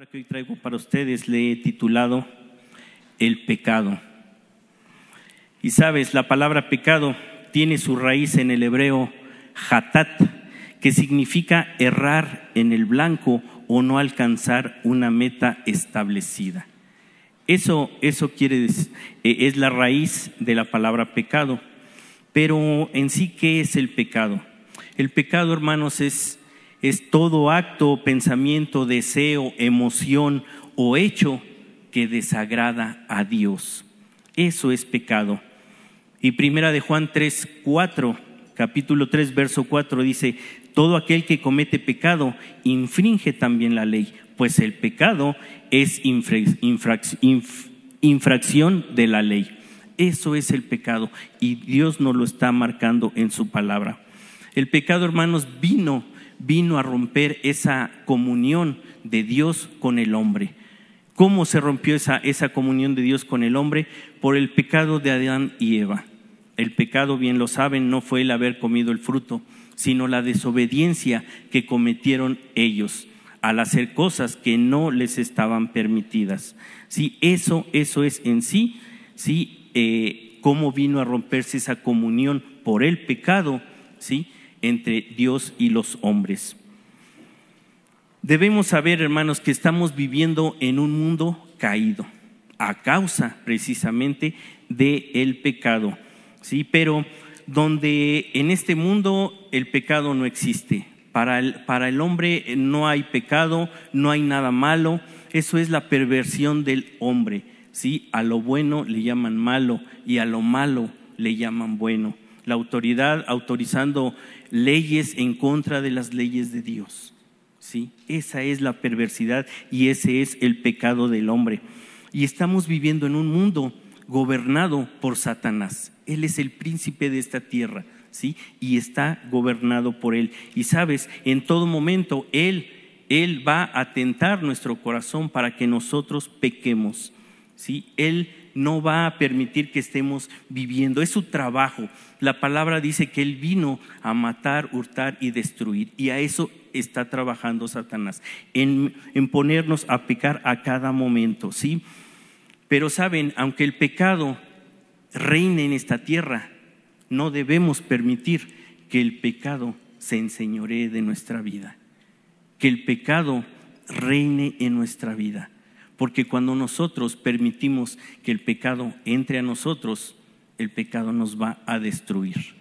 palabra que hoy traigo para ustedes le he titulado El pecado. Y sabes, la palabra pecado tiene su raíz en el hebreo hatat, que significa errar en el blanco o no alcanzar una meta establecida. Eso, eso quiere decir, eh, es la raíz de la palabra pecado. Pero en sí, ¿qué es el pecado? El pecado, hermanos, es, es todo acto, pensamiento, deseo, emoción o hecho que desagrada a Dios. Eso es pecado. Y primera de Juan 3, 4, capítulo 3, verso 4 dice, todo aquel que comete pecado infringe también la ley, pues el pecado es infracción de la ley. Eso es el pecado y Dios nos lo está marcando en su palabra. El pecado, hermanos, vino, vino a romper esa comunión de Dios con el hombre. ¿Cómo se rompió esa, esa comunión de Dios con el hombre? Por el pecado de Adán y Eva. El pecado, bien lo saben, no fue el haber comido el fruto, sino la desobediencia que cometieron ellos al hacer cosas que no les estaban permitidas. Sí, eso, eso es en sí, sí, eh, cómo vino a romperse esa comunión por el pecado, sí, entre Dios y los hombres. Debemos saber, hermanos, que estamos viviendo en un mundo caído a causa precisamente del el pecado. Sí, pero donde en este mundo el pecado no existe. Para el, para el hombre no hay pecado, no hay nada malo. Eso es la perversión del hombre. ¿sí? A lo bueno le llaman malo y a lo malo le llaman bueno. La autoridad autorizando leyes en contra de las leyes de Dios. ¿sí? Esa es la perversidad y ese es el pecado del hombre. Y estamos viviendo en un mundo gobernado por Satanás. Él es el príncipe de esta tierra, ¿sí? Y está gobernado por él. Y sabes, en todo momento él él va a tentar nuestro corazón para que nosotros pequemos. ¿sí? Él no va a permitir que estemos viviendo. Es su trabajo. La palabra dice que Él vino a matar, hurtar y destruir. Y a eso está trabajando Satanás, en, ponernos a pecar a cada momento, ¿sí? Pero saben, aunque el pecado reine en esta tierra, no debemos permitir que el pecado se enseñoree de nuestra vida, que el pecado reine en nuestra vida. Porque cuando nosotros permitimos que el pecado entre a nosotros, el pecado nos va a destruir.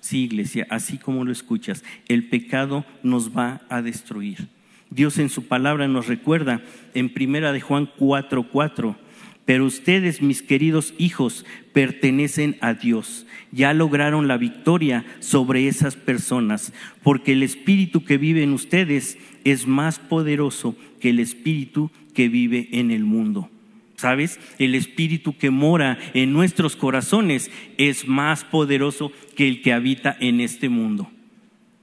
Sí, iglesia, así como lo escuchas, el pecado nos va a destruir. Dios en su palabra nos recuerda en primera de Juan 4:4, pero ustedes, mis queridos hijos, pertenecen a Dios. Ya lograron la victoria sobre esas personas, porque el espíritu que vive en ustedes es más poderoso que el espíritu que vive en el mundo. ¿Sabes? El espíritu que mora en nuestros corazones es más poderoso que el que habita en este mundo.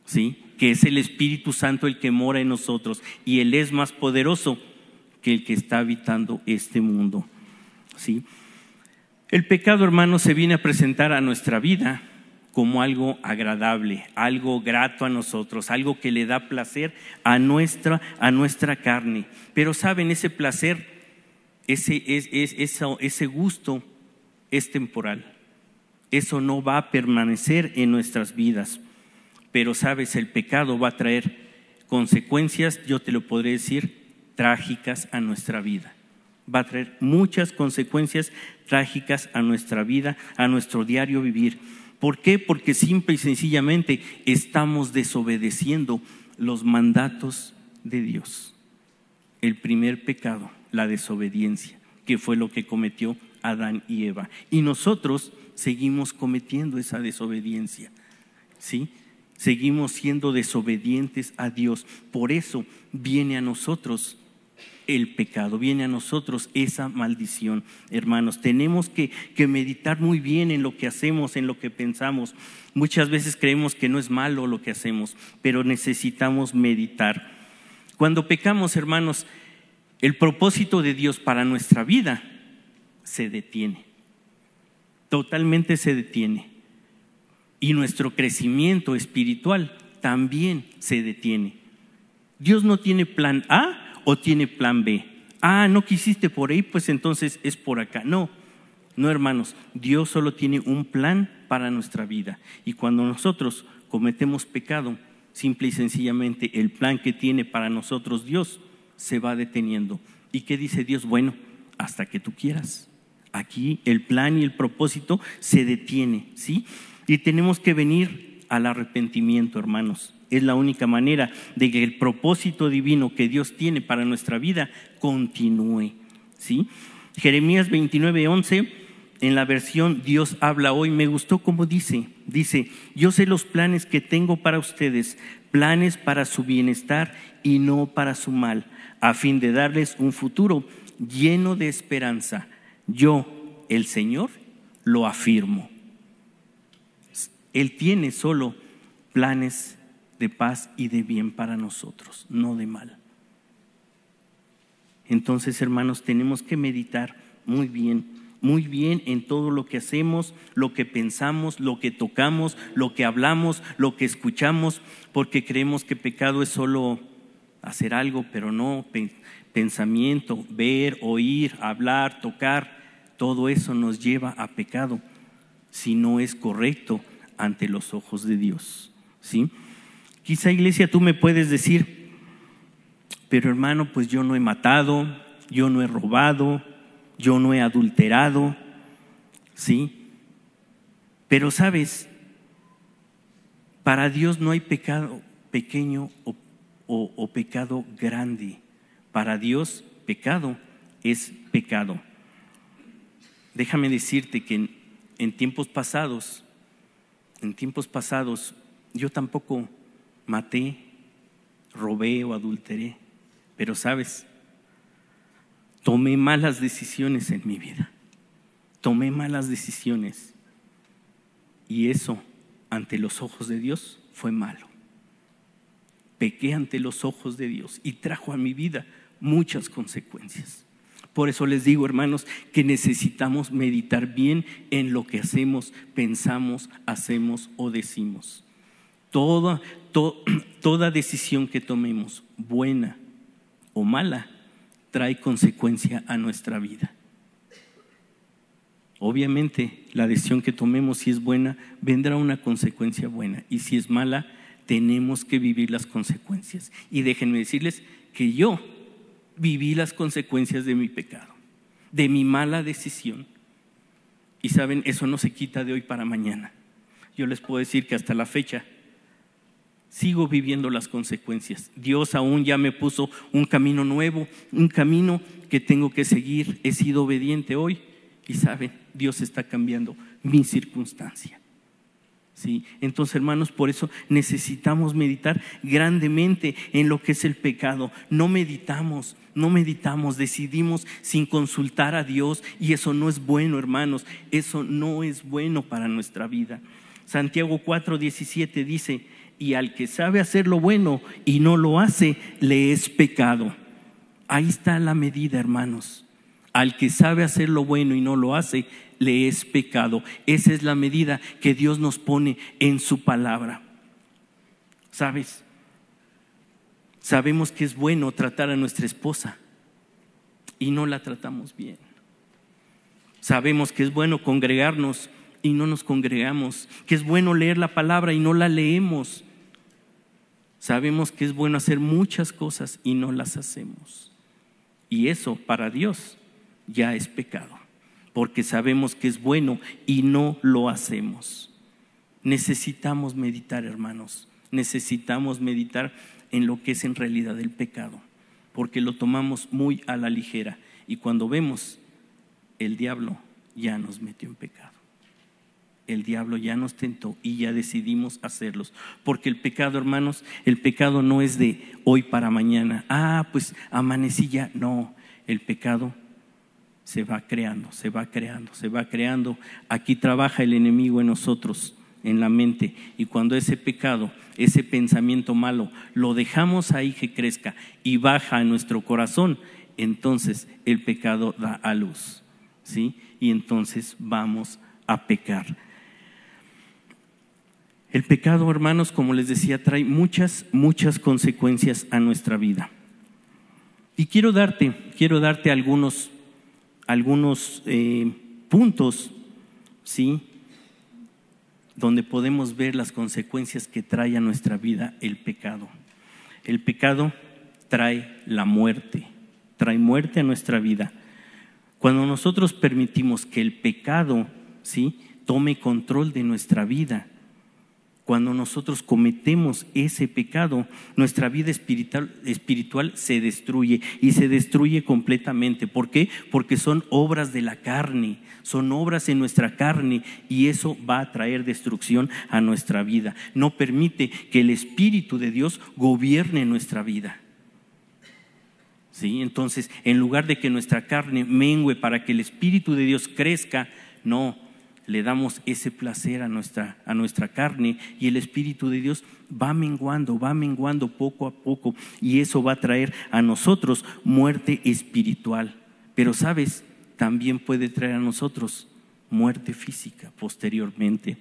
¿Sí? Que es el Espíritu Santo el que mora en nosotros y él es más poderoso que el que está habitando este mundo. ¿Sí? El pecado, hermano, se viene a presentar a nuestra vida como algo agradable, algo grato a nosotros, algo que le da placer a nuestra, a nuestra carne. Pero saben, ese placer, ese, ese gusto es temporal. Eso no va a permanecer en nuestras vidas. Pero sabes, el pecado va a traer consecuencias, yo te lo podré decir, trágicas a nuestra vida. Va a traer muchas consecuencias trágicas a nuestra vida, a nuestro diario vivir. ¿Por qué? Porque simple y sencillamente estamos desobedeciendo los mandatos de Dios. El primer pecado, la desobediencia, que fue lo que cometió Adán y Eva. Y nosotros seguimos cometiendo esa desobediencia. ¿Sí? Seguimos siendo desobedientes a Dios. Por eso viene a nosotros el pecado, viene a nosotros esa maldición. Hermanos, tenemos que, meditar muy bien en lo que hacemos, en lo que pensamos. Muchas veces creemos que no es malo lo que hacemos, pero necesitamos meditar. Cuando pecamos, hermanos, el propósito de Dios para nuestra vida se detiene. Totalmente se detiene. Y nuestro crecimiento espiritual también se detiene. Dios no tiene plan A o tiene plan B. Ah, no quisiste por ahí, pues entonces es por acá. No, no hermanos, Dios solo tiene un plan para nuestra vida. Y cuando nosotros cometemos pecado, simple y sencillamente el plan que tiene para nosotros Dios se va deteniendo. ¿Y qué dice Dios? Bueno, hasta que tú quieras. Aquí el plan y el propósito se detiene, ¿sí? Y tenemos que venir al arrepentimiento, hermanos. Es la única manera de que el propósito divino que Dios tiene para nuestra vida continúe, ¿sí? Jeremías 29, 11, en la versión Dios habla hoy, me gustó como dice, dice, yo sé los planes que tengo para ustedes, planes para su bienestar y no para su mal, a fin de darles un futuro lleno de esperanza. Yo, el Señor, lo afirmo. Él tiene solo planes de paz y de bien para nosotros, no de mal. Entonces, hermanos, tenemos que meditar muy bien, muy bien en todo lo que hacemos, lo que pensamos, lo que tocamos, lo que hablamos, lo que escuchamos, porque creemos que pecado es solo hacer algo, pero no pensamiento, ver, oír, hablar, tocar, todo eso nos lleva a pecado si no es correcto ante los ojos de Dios. ¿Sí? Quizá iglesia tú me puedes decir, pero hermano, pues yo no he matado, yo no he robado, yo no he adulterado, ¿sí? Pero sabes, para Dios no hay pecado pequeño o, pecado grande. Para Dios, pecado es pecado. Déjame decirte que en tiempos pasados, en tiempos pasados, yo tampoco maté, robé o adulteré, pero sabes, tomé malas decisiones en mi vida, tomé malas decisiones y eso ante los ojos de Dios fue malo. Pequé ante los ojos de Dios y trajo a mi vida muchas consecuencias. Por eso les digo, hermanos, que necesitamos meditar bien en lo que hacemos, pensamos, hacemos o decimos. Toda, toda decisión que tomemos, buena o mala, trae consecuencia a nuestra vida. Obviamente, la decisión que tomemos, si es buena, vendrá una consecuencia buena. Y si es mala, tenemos que vivir las consecuencias. Y déjenme decirles que yo viví las consecuencias de mi pecado, de mi mala decisión. Y saben, eso no se quita de hoy para mañana. Yo les puedo decir que hasta la fecha sigo viviendo las consecuencias. Dios aún ya me puso un camino nuevo, un camino que tengo que seguir. He sido obediente hoy y saben, Dios está cambiando mi circunstancia. ¿Sí? Entonces, hermanos, por eso necesitamos meditar grandemente en lo que es el pecado. No meditamos, no meditamos, decidimos sin consultar a Dios y eso no es bueno, hermanos. Eso no es bueno para nuestra vida. Santiago 4:17 dice, y al que sabe hacer lo bueno y no lo hace, le es pecado. Ahí está la medida, hermanos. Al que sabe hacer lo bueno y no lo hace, le es pecado. Esa es la medida que Dios nos pone en su palabra. ¿Sabes? Sabemos que es bueno tratar a nuestra esposa y no la tratamos bien. Sabemos que es bueno congregarnos y no nos congregamos, que es bueno leer la palabra y no la leemos. Sabemos que es bueno hacer muchas cosas y no las hacemos. Y eso para Dios ya es pecado porque sabemos que es bueno y no lo hacemos. Necesitamos meditar, hermanos, necesitamos meditar en lo que es en realidad el pecado, porque lo tomamos muy a la ligera y cuando vemos, el diablo ya nos metió en pecado. El diablo ya nos tentó y ya decidimos hacerlos. Porque el pecado, hermanos, el pecado no es de hoy para mañana. Ah, pues amanecí ya. No, el pecado se va creando, se va creando, se va creando. Aquí trabaja el enemigo en nosotros, en la mente. Y cuando ese pecado, ese pensamiento malo, lo dejamos ahí que crezca y baja a nuestro corazón, entonces el pecado da a luz. ¿Sí? Y entonces vamos a pecar. El pecado, hermanos, como les decía, trae muchas, muchas consecuencias a nuestra vida. Y quiero darte, quiero darte algunos, algunos eh, puntos, ¿sí? Donde podemos ver las consecuencias que trae a nuestra vida el pecado. El pecado trae la muerte, trae muerte a nuestra vida. Cuando nosotros permitimos que el pecado, ¿sí? tome control de nuestra vida, cuando nosotros cometemos ese pecado, nuestra vida espiritual, espiritual, se destruye y se destruye completamente. ¿Por qué? Porque son obras de la carne, son obras en nuestra carne y eso va a traer destrucción a nuestra vida. No permite que el Espíritu de Dios gobierne nuestra vida. ¿Sí? Entonces, en lugar de que nuestra carne mengue para que el Espíritu de Dios crezca, no, le damos ese placer a nuestra, a nuestra carne y el Espíritu de Dios va menguando, va menguando poco a poco y eso va a traer a nosotros muerte espiritual. Pero sabes, también puede traer a nosotros muerte física posteriormente.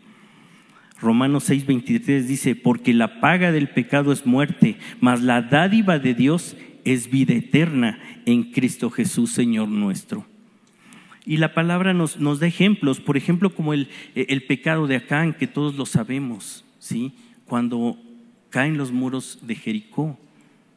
Romanos 6:23 dice, porque la paga del pecado es muerte, mas la dádiva de Dios es vida eterna en Cristo Jesús, Señor nuestro. Y la palabra nos, nos da ejemplos, por ejemplo, como el, el, pecado de Acán, que todos lo sabemos, ¿sí? Cuando caen los muros de Jericó,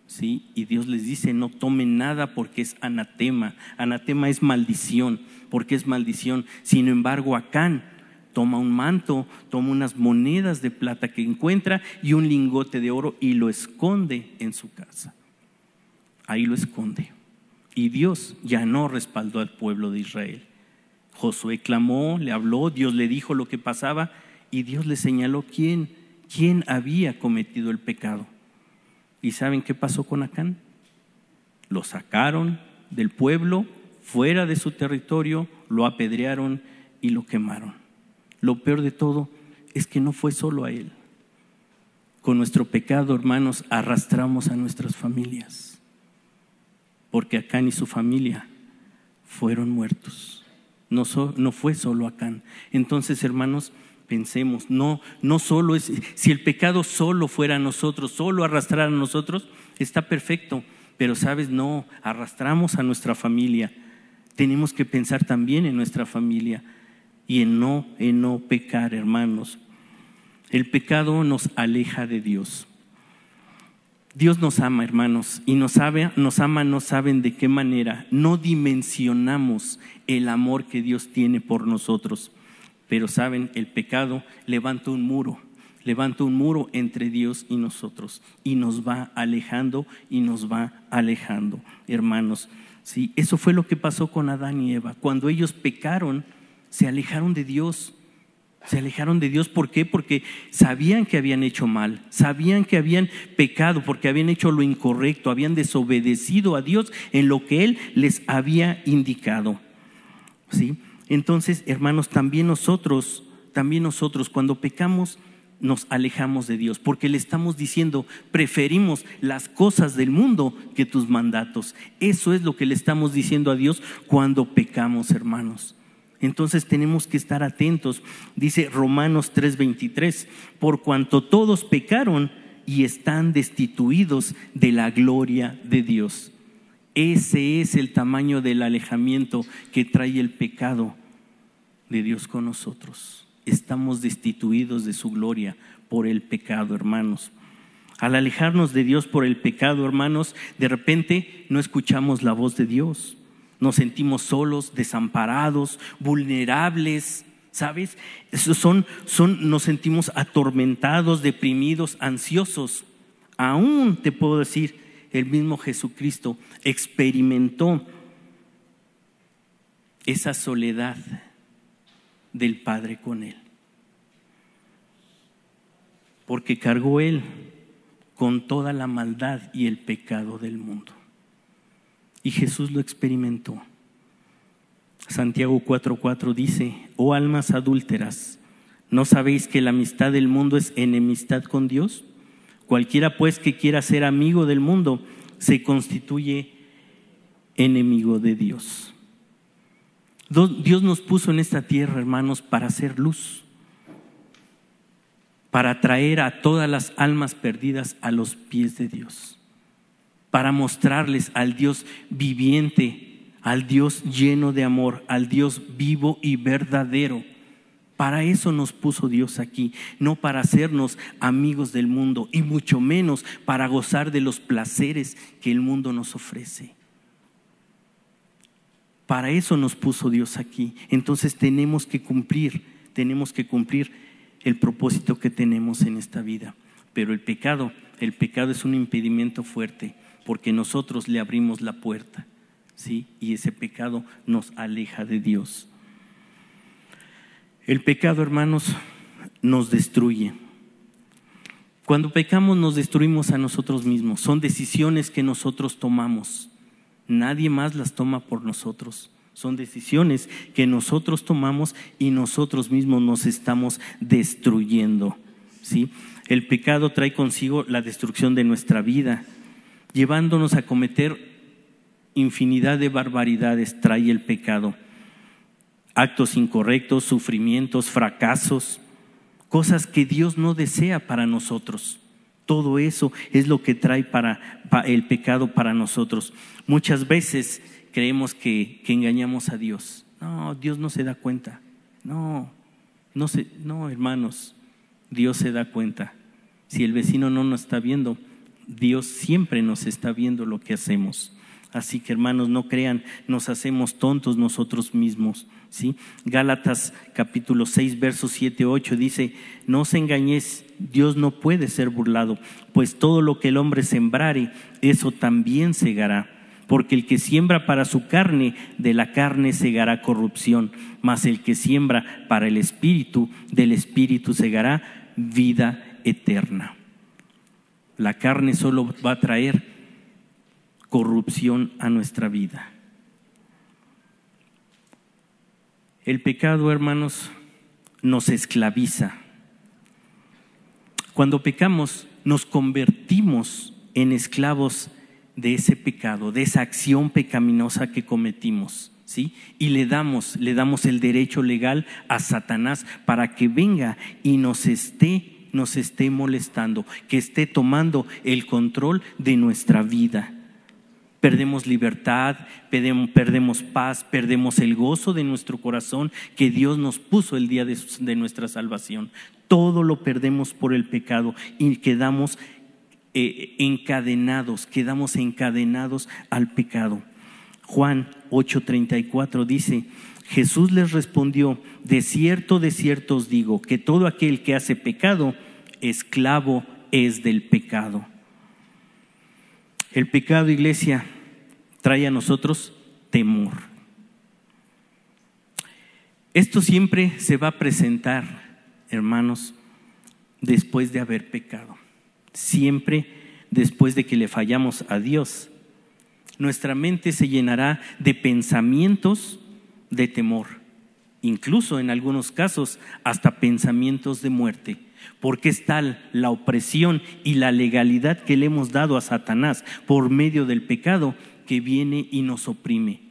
¿sí? Y Dios les dice, no tomen nada porque es anatema. Anatema es maldición, porque es maldición. Sin embargo, Acán toma un manto, toma unas monedas de plata que encuentra y un lingote de oro y lo esconde en su casa. Ahí lo esconde. Y Dios ya no respaldó al pueblo de Israel. Josué clamó, le habló, Dios le dijo lo que pasaba y Dios le señaló quién, quién había cometido el pecado. ¿Y saben qué pasó con Acán? Lo sacaron del pueblo, fuera de su territorio, lo apedrearon y lo quemaron. Lo peor de todo es que no fue solo a él. Con nuestro pecado, hermanos, arrastramos a nuestras familias porque Acán y su familia fueron muertos. No, fue solo Acán. Entonces, hermanos, pensemos, no, no solo es, si el pecado solo fuera a nosotros, solo arrastrar a nosotros, está perfecto, pero sabes, no, arrastramos a nuestra familia. Tenemos que pensar también en nuestra familia y en no, en no pecar, hermanos. El pecado nos aleja de Dios. Dios nos ama, hermanos, y nos, sabe, nos ama, no saben de qué manera. No dimensionamos el amor que Dios tiene por nosotros. Pero saben, el pecado levanta un muro, levanta un muro entre Dios y nosotros, y nos va alejando y nos va alejando, hermanos. Sí, eso fue lo que pasó con Adán y Eva. Cuando ellos pecaron, se alejaron de Dios se alejaron de Dios. ¿Por qué? Porque sabían que habían hecho mal, sabían que habían pecado, porque habían hecho lo incorrecto, habían desobedecido a Dios en lo que Él les había indicado. ¿Sí? Entonces, hermanos, también nosotros, también nosotros, cuando pecamos, nos alejamos de Dios, porque le estamos diciendo, preferimos las cosas del mundo que tus mandatos. Eso es lo que le estamos diciendo a Dios cuando pecamos, hermanos. Entonces tenemos que estar atentos. Dice Romanos 3:23, por cuanto todos pecaron y están destituidos de la gloria de Dios. Ese es el tamaño del alejamiento que trae el pecado de Dios con nosotros. Estamos destituidos de su gloria por el pecado, hermanos. Al alejarnos de Dios por el pecado, hermanos, de repente no escuchamos la voz de Dios nos sentimos solos, desamparados, vulnerables, ¿sabes? son, son, nos sentimos atormentados, deprimidos, ansiosos. Aún te puedo decir, el mismo Jesucristo experimentó esa soledad del Padre con él. Porque cargó él con toda la maldad y el pecado del mundo. Y Jesús lo experimentó. Santiago 4:4 dice, oh almas adúlteras, ¿no sabéis que la amistad del mundo es enemistad con Dios? Cualquiera pues que quiera ser amigo del mundo se constituye enemigo de Dios. Dios nos puso en esta tierra, hermanos, para hacer luz, para traer a todas las almas perdidas a los pies de Dios. Para mostrarles al Dios viviente, al Dios lleno de amor, al Dios vivo y verdadero. Para eso nos puso Dios aquí, no para hacernos amigos del mundo y mucho menos para gozar de los placeres que el mundo nos ofrece. Para eso nos puso Dios aquí. Entonces tenemos que cumplir, tenemos que cumplir el propósito que tenemos en esta vida. Pero el pecado, el pecado es un impedimento fuerte porque nosotros le abrimos la puerta, ¿sí? Y ese pecado nos aleja de Dios. El pecado, hermanos, nos destruye. Cuando pecamos nos destruimos a nosotros mismos. Son decisiones que nosotros tomamos. Nadie más las toma por nosotros. Son decisiones que nosotros tomamos y nosotros mismos nos estamos destruyendo. ¿sí? El pecado trae consigo la destrucción de nuestra vida, llevándonos a cometer infinidad de barbaridades, trae el pecado actos incorrectos, sufrimientos, fracasos, cosas que Dios no desea para nosotros. Todo eso es lo que trae para, el pecado para nosotros. Muchas veces creemos que, que, engañamos a Dios. No, Dios no se da cuenta. No, no, se, no, hermanos, Dios se da cuenta. Si el vecino no nos está viendo, Dios siempre nos está viendo lo que hacemos. Así que hermanos, no crean, nos hacemos tontos nosotros mismos. ¿sí? Gálatas capítulo 6, versos 7, 8 dice, no os engañéis, Dios no puede ser burlado, pues todo lo que el hombre sembrare, eso también segará. Porque el que siembra para su carne, de la carne segará corrupción, mas el que siembra para el espíritu, del espíritu segará vida eterna. La carne solo va a traer corrupción a nuestra vida. El pecado, hermanos, nos esclaviza. Cuando pecamos, nos convertimos en esclavos de ese pecado, de esa acción pecaminosa que cometimos. ¿Sí? Y le damos, le damos el derecho legal a Satanás para que venga y nos esté, nos esté molestando, que esté tomando el control de nuestra vida perdemos libertad, perdemos paz, perdemos el gozo de nuestro corazón que Dios nos puso el día de, nuestra salvación. Todo lo perdemos por el pecado y quedamos eh, encadenados, quedamos encadenados al pecado. Juan 8:34 dice, Jesús les respondió, de cierto, de cierto os digo, que todo aquel que hace pecado, esclavo es del pecado. El pecado, iglesia, trae a nosotros temor. Esto siempre se va a presentar, hermanos, después de haber pecado. Siempre después de que le fallamos a Dios. Nuestra mente se llenará de pensamientos de temor, incluso en algunos casos hasta pensamientos de muerte porque es tal la opresión y la legalidad que le hemos dado a Satanás por medio del pecado que viene y nos oprime.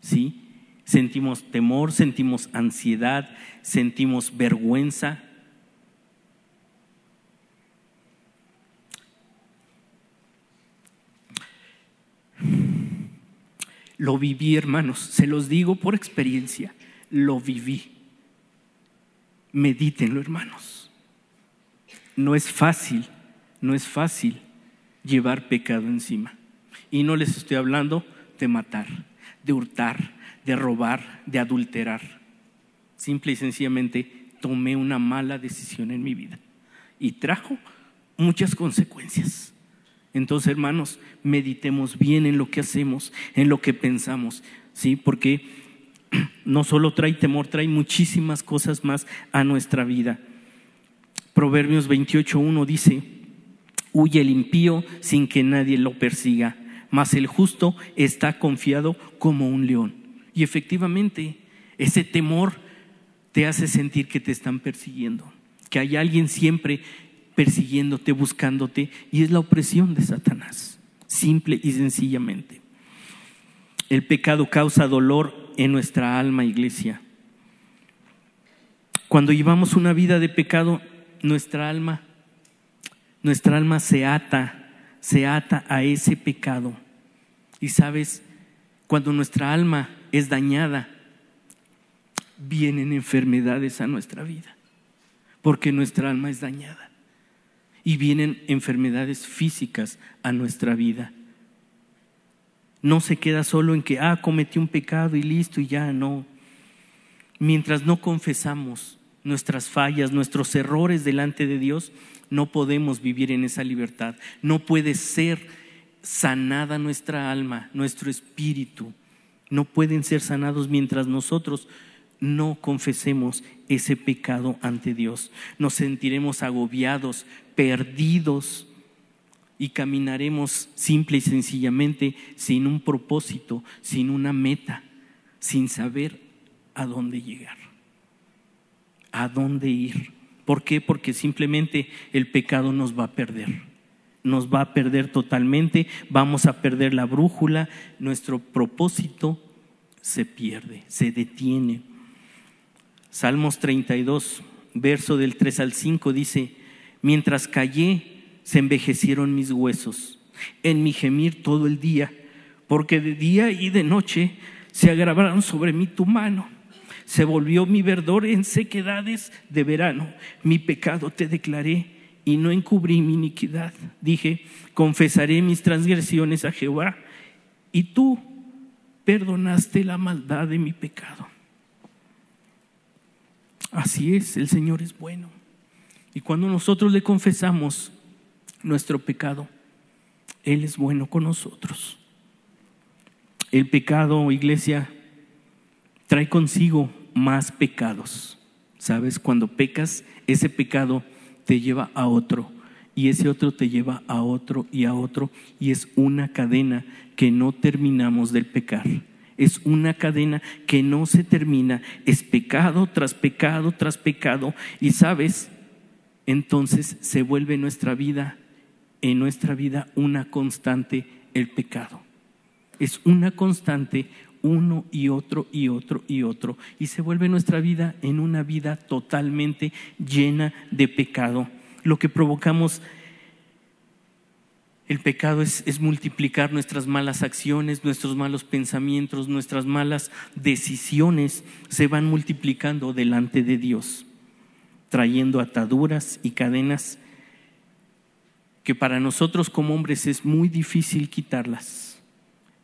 ¿Sí? Sentimos temor, sentimos ansiedad, sentimos vergüenza. Lo viví, hermanos, se los digo por experiencia, lo viví. Medítenlo, hermanos no es fácil, no es fácil llevar pecado encima. Y no les estoy hablando de matar, de hurtar, de robar, de adulterar. Simple y sencillamente tomé una mala decisión en mi vida y trajo muchas consecuencias. Entonces, hermanos, meditemos bien en lo que hacemos, en lo que pensamos, ¿sí? Porque no solo trae temor, trae muchísimas cosas más a nuestra vida. Proverbios 28.1 dice, huye el impío sin que nadie lo persiga, mas el justo está confiado como un león. Y efectivamente, ese temor te hace sentir que te están persiguiendo, que hay alguien siempre persiguiéndote, buscándote, y es la opresión de Satanás, simple y sencillamente. El pecado causa dolor en nuestra alma, iglesia. Cuando llevamos una vida de pecado, nuestra alma, nuestra alma se ata, se ata a ese pecado. Y sabes, cuando nuestra alma es dañada, vienen enfermedades a nuestra vida, porque nuestra alma es dañada. Y vienen enfermedades físicas a nuestra vida. No se queda solo en que, ah, cometí un pecado y listo y ya, no. Mientras no confesamos nuestras fallas, nuestros errores delante de Dios, no podemos vivir en esa libertad. No puede ser sanada nuestra alma, nuestro espíritu. No pueden ser sanados mientras nosotros no confesemos ese pecado ante Dios. Nos sentiremos agobiados, perdidos y caminaremos simple y sencillamente sin un propósito, sin una meta, sin saber a dónde llegar, a dónde ir. ¿Por qué? Porque simplemente el pecado nos va a perder. Nos va a perder totalmente, vamos a perder la brújula, nuestro propósito se pierde, se detiene. Salmos 32, verso del 3 al 5 dice, mientras callé, se envejecieron mis huesos, en mi gemir todo el día, porque de día y de noche se agravaron sobre mí tu mano. Se volvió mi verdor en sequedades de verano. Mi pecado te declaré y no encubrí mi iniquidad. Dije, confesaré mis transgresiones a Jehová y tú perdonaste la maldad de mi pecado. Así es, el Señor es bueno. Y cuando nosotros le confesamos nuestro pecado, Él es bueno con nosotros. El pecado, iglesia, trae consigo más pecados. ¿Sabes? Cuando pecas, ese pecado te lleva a otro y ese otro te lleva a otro y a otro y es una cadena que no terminamos del pecar es una cadena que no se termina, es pecado tras pecado tras pecado. Y sabes, entonces se vuelve nuestra vida, en nuestra vida una constante el pecado. Es una constante uno y otro y otro y otro. Y se vuelve nuestra vida en una vida totalmente llena de pecado. Lo que provocamos el pecado es, multiplicar nuestras malas acciones, nuestros malos pensamientos, nuestras malas decisiones se van multiplicando delante de Dios, trayendo ataduras y cadenas que para nosotros como hombres es muy difícil quitarlas,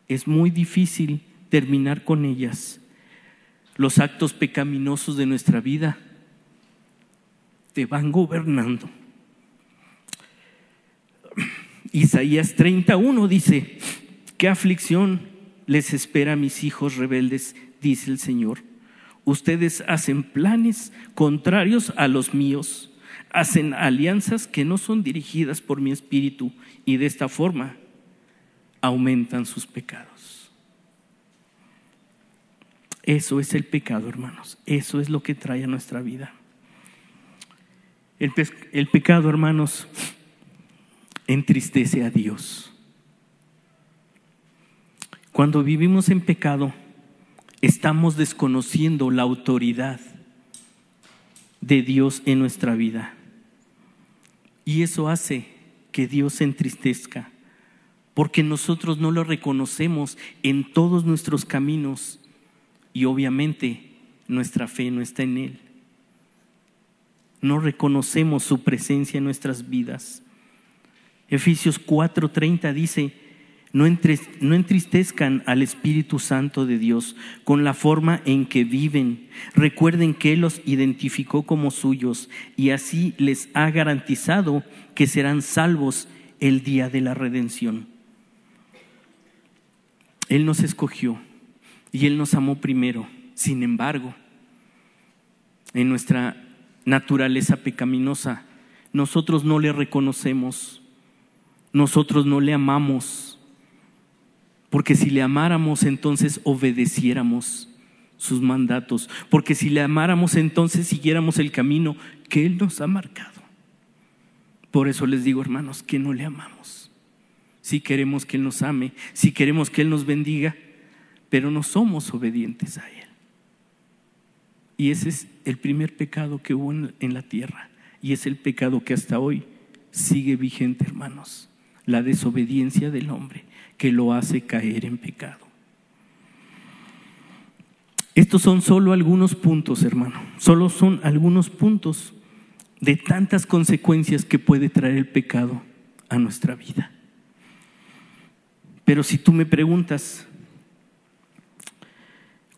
es muy difícil terminar con ellas. Los actos pecaminosos de nuestra vida te van gobernando Isaías 31 dice, ¿qué aflicción les espera a mis hijos rebeldes? Dice el Señor. Ustedes hacen planes contrarios a los míos, hacen alianzas que no son dirigidas por mi espíritu y de esta forma aumentan sus pecados. Eso es el pecado, hermanos. Eso es lo que trae a nuestra vida. El, el pecado, hermanos, entristece a Dios. Cuando vivimos en pecado, estamos desconociendo la autoridad de Dios en nuestra vida. Y eso hace que Dios se entristezca, porque nosotros no lo reconocemos en todos nuestros caminos y obviamente nuestra fe no está en Él. No reconocemos su presencia en nuestras vidas. Efesios 4:30 dice, no, entristezcan al Espíritu Santo de Dios con la forma en que viven. Recuerden que Él los identificó como suyos y así les ha garantizado que serán salvos el día de la redención. Él nos escogió y Él nos amó primero. Sin embargo, en nuestra naturaleza pecaminosa, nosotros no le reconocemos nosotros no le amamos. Porque si le amáramos, entonces obedeciéramos sus mandatos. Porque si le amáramos, entonces siguiéramos el camino que Él nos ha marcado. Por eso les digo, hermanos, que no le amamos. Si queremos que Él nos ame, si queremos que Él nos bendiga, pero no somos obedientes a Él. Y ese es el primer pecado que hubo en la tierra. Y es el pecado que hasta hoy sigue vigente, hermanos la desobediencia del hombre que lo hace caer en pecado. Estos son solo algunos puntos, hermano, solo son algunos puntos de tantas consecuencias que puede traer el pecado a nuestra vida. Pero si tú me preguntas,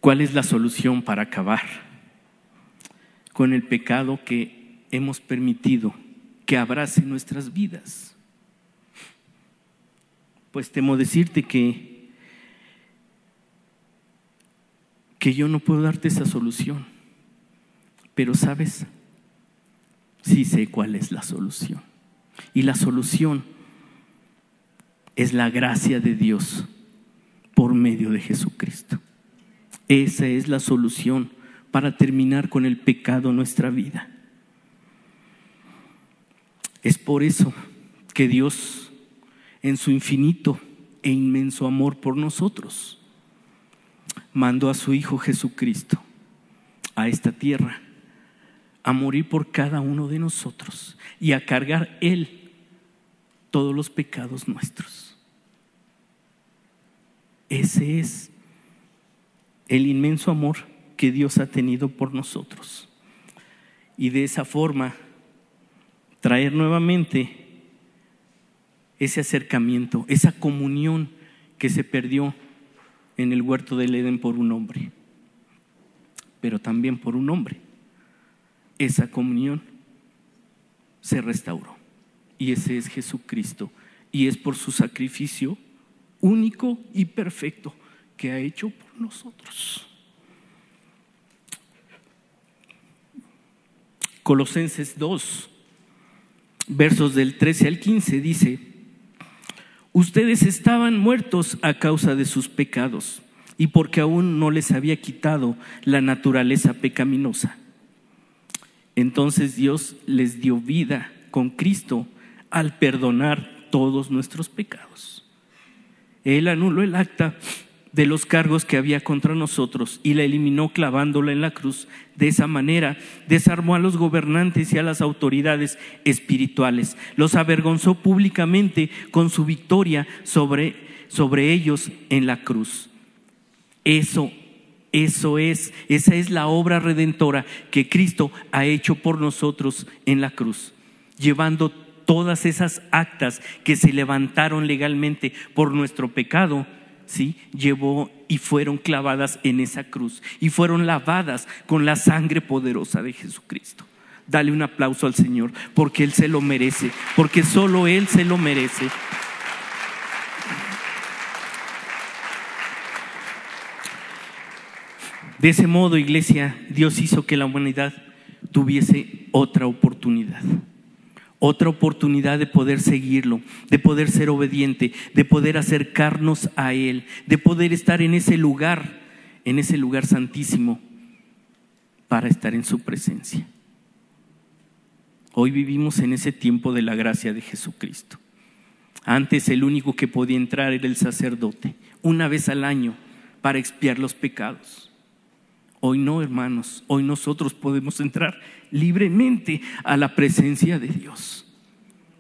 ¿cuál es la solución para acabar con el pecado que hemos permitido que abrace nuestras vidas? Pues temo decirte que, que yo no puedo darte esa solución, pero sabes, sí sé cuál es la solución. Y la solución es la gracia de Dios por medio de Jesucristo. Esa es la solución para terminar con el pecado en nuestra vida. Es por eso que Dios, en su infinito e inmenso amor por nosotros, mandó a su Hijo Jesucristo a esta tierra a morir por cada uno de nosotros y a cargar Él todos los pecados nuestros. Ese es el inmenso amor que Dios ha tenido por nosotros. Y de esa forma traer nuevamente ese acercamiento, esa comunión que se perdió en el huerto del Edén por un hombre, pero también por un hombre esa comunión se restauró. Y ese es Jesucristo. Y es por su sacrificio único y perfecto que ha hecho por nosotros. Colosenses 2, versos del 13 al 15 dice, ustedes estaban muertos a causa de sus pecados y porque aún no les había quitado la naturaleza pecaminosa entonces Dios les dio vida con Cristo al perdonar todos nuestros pecados. Él anuló el acta de los cargos que había contra nosotros y la eliminó clavándola en la cruz. De esa manera desarmó a los gobernantes y a las autoridades espirituales, los avergonzó públicamente con su victoria sobre, sobre ellos en la cruz. Eso eso es, esa es la obra redentora que Cristo ha hecho por nosotros en la cruz, llevando todas esas actas que se levantaron legalmente por nuestro pecado, ¿sí? Llevó y fueron clavadas en esa cruz y fueron lavadas con la sangre poderosa de Jesucristo. Dale un aplauso al Señor porque Él se lo merece, porque solo Él se lo merece. De ese modo, iglesia, Dios hizo que la humanidad tuviese otra oportunidad. Otra oportunidad de poder seguirlo, de poder ser obediente, de poder acercarnos a Él, de poder estar en ese lugar, en ese lugar santísimo, para estar en su presencia. Hoy vivimos en ese tiempo de la gracia de Jesucristo. Antes el único que podía entrar era el sacerdote, una vez al año, para expiar los pecados. Hoy no, hermanos, hoy nosotros podemos entrar libremente a la presencia de Dios.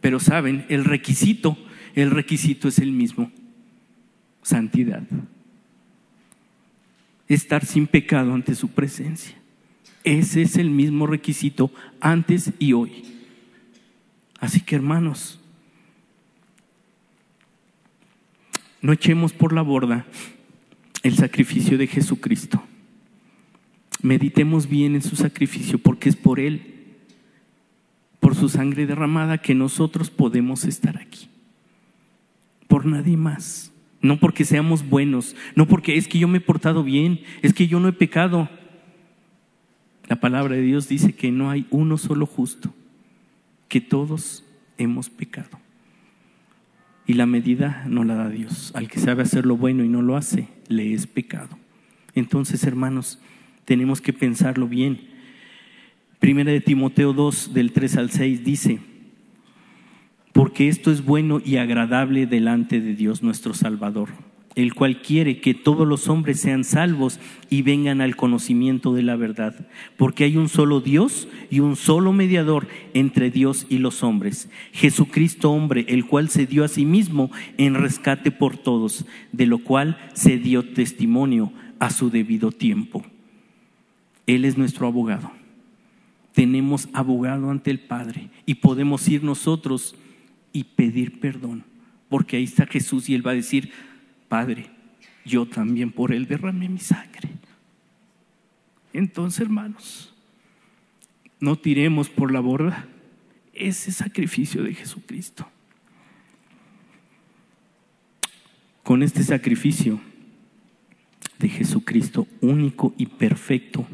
Pero saben, el requisito, el requisito es el mismo, santidad. Estar sin pecado ante su presencia. Ese es el mismo requisito antes y hoy. Así que hermanos, no echemos por la borda el sacrificio de Jesucristo meditemos bien en su sacrificio, porque es por Él, por su sangre derramada, que nosotros podemos estar aquí. Por nadie más. No porque seamos buenos, no porque es que yo me he portado bien, es que yo no he pecado. La palabra de Dios dice que no hay uno solo justo, que todos hemos pecado. Y la medida no la da Dios. Al que sabe hacer lo bueno y no lo hace, le es pecado. Entonces, hermanos, tenemos que pensarlo bien. Primera de Timoteo 2, del 3 al 6 dice, porque esto es bueno y agradable delante de Dios nuestro Salvador, el cual quiere que todos los hombres sean salvos y vengan al conocimiento de la verdad, porque hay un solo Dios y un solo mediador entre Dios y los hombres, Jesucristo hombre, el cual se dio a sí mismo en rescate por todos, de lo cual se dio testimonio a su debido tiempo. Él es nuestro abogado. Tenemos abogado ante el Padre y podemos ir nosotros y pedir perdón, porque ahí está Jesús y Él va a decir, Padre, yo también por Él derramé mi sangre. Entonces, hermanos, no tiremos por la borda ese sacrificio de Jesucristo. Con este sacrificio de Jesucristo único y perfecto,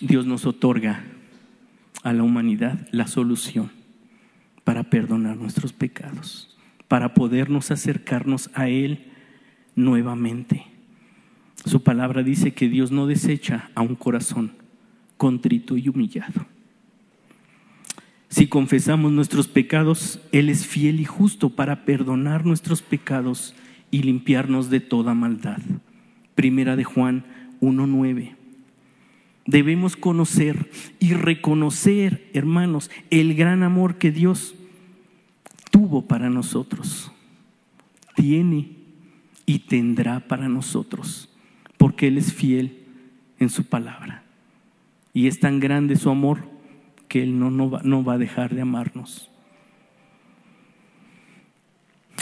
Dios nos otorga a la humanidad la solución para perdonar nuestros pecados, para podernos acercarnos a Él nuevamente. Su palabra dice que Dios no desecha a un corazón contrito y humillado. Si confesamos nuestros pecados, Él es fiel y justo para perdonar nuestros pecados y limpiarnos de toda maldad. Primera de Juan 1.9. Debemos conocer y reconocer, hermanos, el gran amor que Dios tuvo para nosotros, tiene y tendrá para nosotros, porque Él es fiel en su palabra. Y es tan grande su amor que Él no, no, va, no va a dejar de amarnos.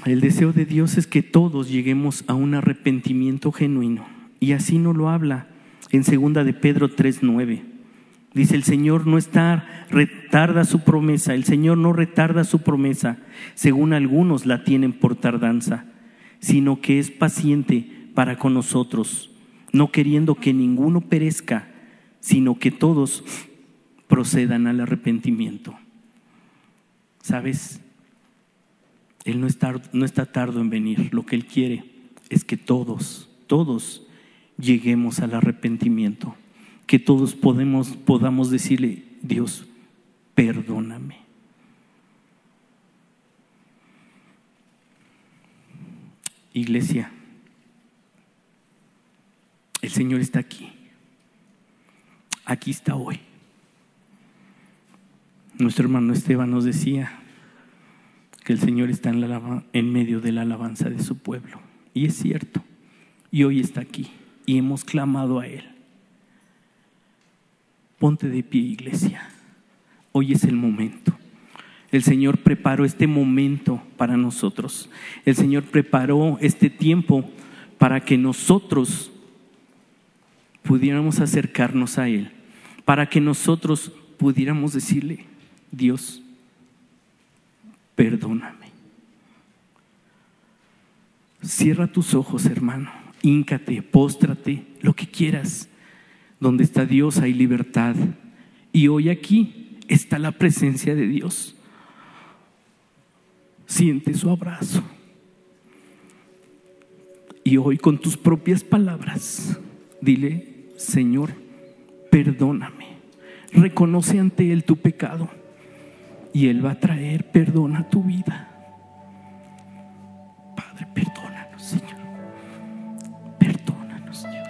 El deseo de Dios es que todos lleguemos a un arrepentimiento genuino. Y así nos lo habla en segunda de Pedro 3:9. Dice, el Señor no está, retarda su promesa, el Señor no retarda su promesa, según algunos la tienen por tardanza, sino que es paciente para con nosotros, no queriendo que ninguno perezca, sino que todos procedan al arrepentimiento. ¿Sabes? Él no está, no está tardo en venir, lo que Él quiere es que todos, todos lleguemos al arrepentimiento que todos podemos, podamos decirle, Dios, perdóname. Iglesia, el Señor está aquí. Aquí está hoy. Nuestro hermano Esteban nos decía que el Señor está en, la, en medio de la alabanza de su pueblo. Y es cierto. Y hoy está aquí. Y hemos clamado a Él. Ponte de pie, iglesia. Hoy es el momento. El Señor preparó este momento para nosotros. El Señor preparó este tiempo para que nosotros pudiéramos acercarnos a Él, para que nosotros pudiéramos decirle, Dios, perdóname. Cierra tus ojos, hermano, híncate, póstrate, lo que quieras. Donde está Dios hay libertad. Y hoy aquí está la presencia de Dios. Siente su abrazo. Y hoy con tus propias palabras, dile, Señor, perdóname. Reconoce ante Él tu pecado y Él va a traer perdón a tu vida. Padre, perdona. Christ.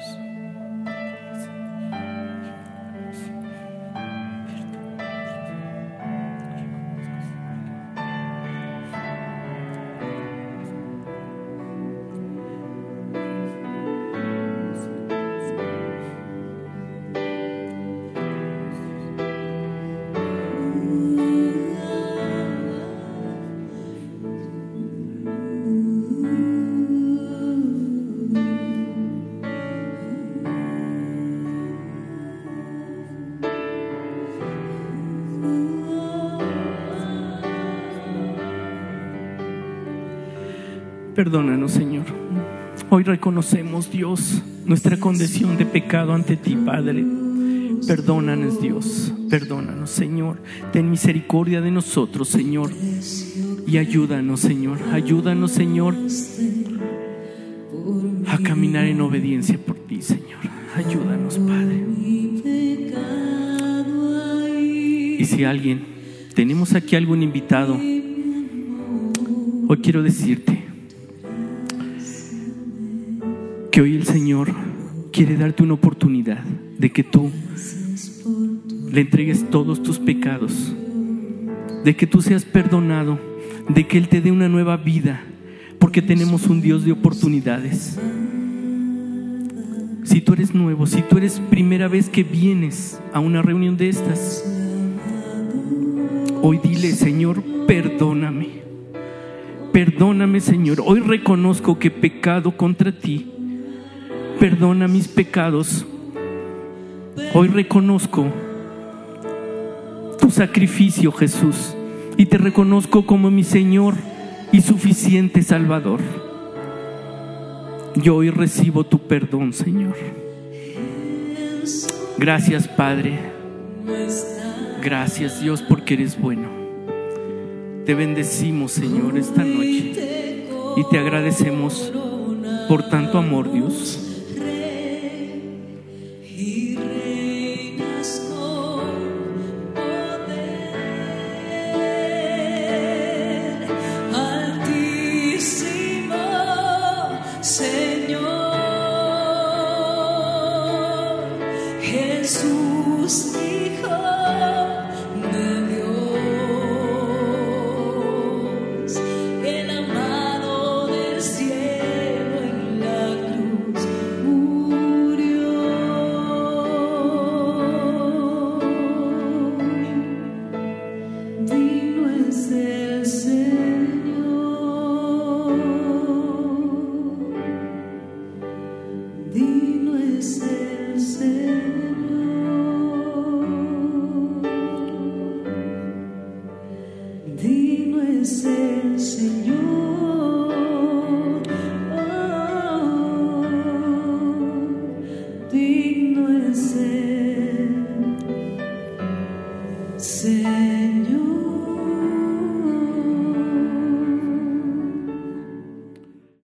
Perdónanos, Señor. Hoy reconocemos, Dios, nuestra condición de pecado ante ti, Padre. Perdónanos, Dios. Perdónanos, Señor. Ten misericordia de nosotros, Señor. Y ayúdanos, Señor. Ayúdanos, Señor, a caminar en obediencia por ti, Señor. Ayúdanos, Padre. Y si alguien, tenemos aquí algún invitado, hoy quiero decirte, que hoy el Señor quiere darte una oportunidad de que tú le entregues todos tus pecados, de que tú seas perdonado, de que Él te dé una nueva vida, porque tenemos un Dios de oportunidades. Si tú eres nuevo, si tú eres primera vez que vienes a una reunión de estas, hoy dile, Señor, perdóname. Perdóname, Señor. Hoy reconozco que pecado contra ti. Perdona mis pecados. Hoy reconozco tu sacrificio, Jesús, y te reconozco como mi Señor y suficiente Salvador. Yo hoy recibo tu perdón, Señor. Gracias, Padre. Gracias, Dios, porque eres bueno. Te bendecimos, Señor, esta noche y te agradecemos por tanto amor, Dios.